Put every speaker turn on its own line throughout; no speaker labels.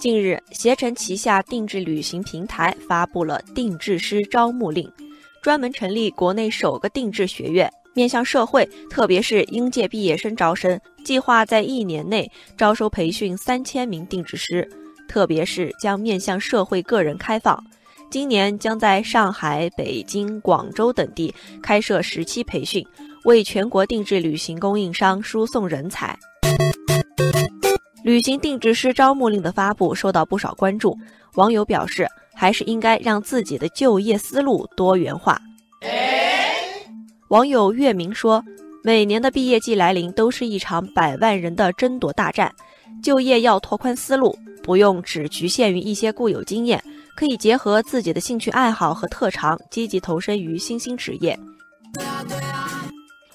近日，携程旗下定制旅行平台发布了定制师招募令，专门成立国内首个定制学院，面向社会，特别是应届毕业生招生，计划在一年内招收培训三千名定制师，特别是将面向社会个人开放。今年将在上海、北京、广州等地开设十期培训，为全国定制旅行供应商输送人才。旅行定制师招募令的发布受到不少关注，网友表示，还是应该让自己的就业思路多元化。网友月明说：“每年的毕业季来临，都是一场百万人的争夺大战，就业要拓宽思路，不用只局限于一些固有经验，可以结合自己的兴趣爱好和特长，积极投身于新兴职业。”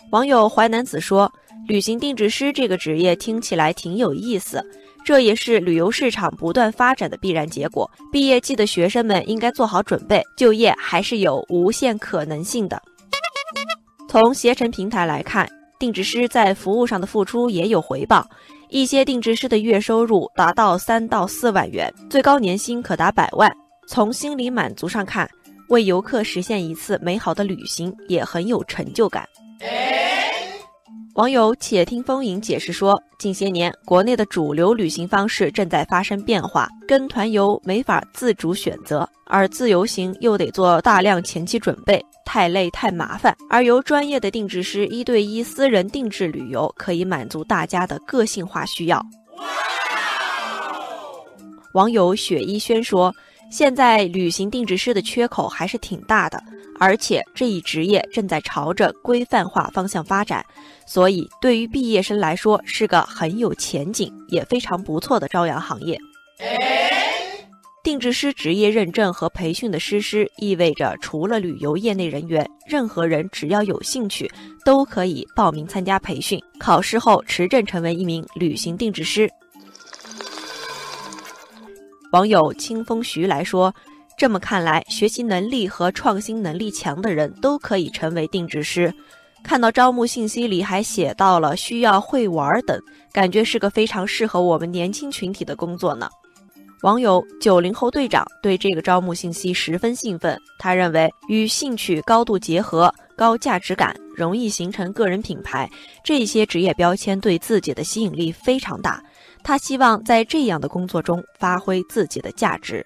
网友淮南子说。旅行定制师这个职业听起来挺有意思，这也是旅游市场不断发展的必然结果。毕业季的学生们应该做好准备，就业还是有无限可能性的。从携程平台来看，定制师在服务上的付出也有回报，一些定制师的月收入达到三到四万元，最高年薪可达百万。从心理满足上看，为游客实现一次美好的旅行也很有成就感。网友且听风吟解释说，近些年国内的主流旅行方式正在发生变化，跟团游没法自主选择，而自由行又得做大量前期准备，太累太麻烦。而由专业的定制师一对一私人定制旅游，可以满足大家的个性化需要。网友雪一轩说。现在旅行定制师的缺口还是挺大的，而且这一职业正在朝着规范化方向发展，所以对于毕业生来说是个很有前景也非常不错的朝阳行业。定制师职业认证和培训的实施，意味着除了旅游业内人员，任何人只要有兴趣，都可以报名参加培训，考试后持证成为一名旅行定制师。网友清风徐来说：“这么看来，学习能力和创新能力强的人都可以成为定制师。看到招募信息里还写到了需要会玩等，感觉是个非常适合我们年轻群体的工作呢。”网友九零后队长对这个招募信息十分兴奋，他认为与兴趣高度结合、高价值感、容易形成个人品牌这些职业标签对自己的吸引力非常大。他希望在这样的工作中发挥自己的价值。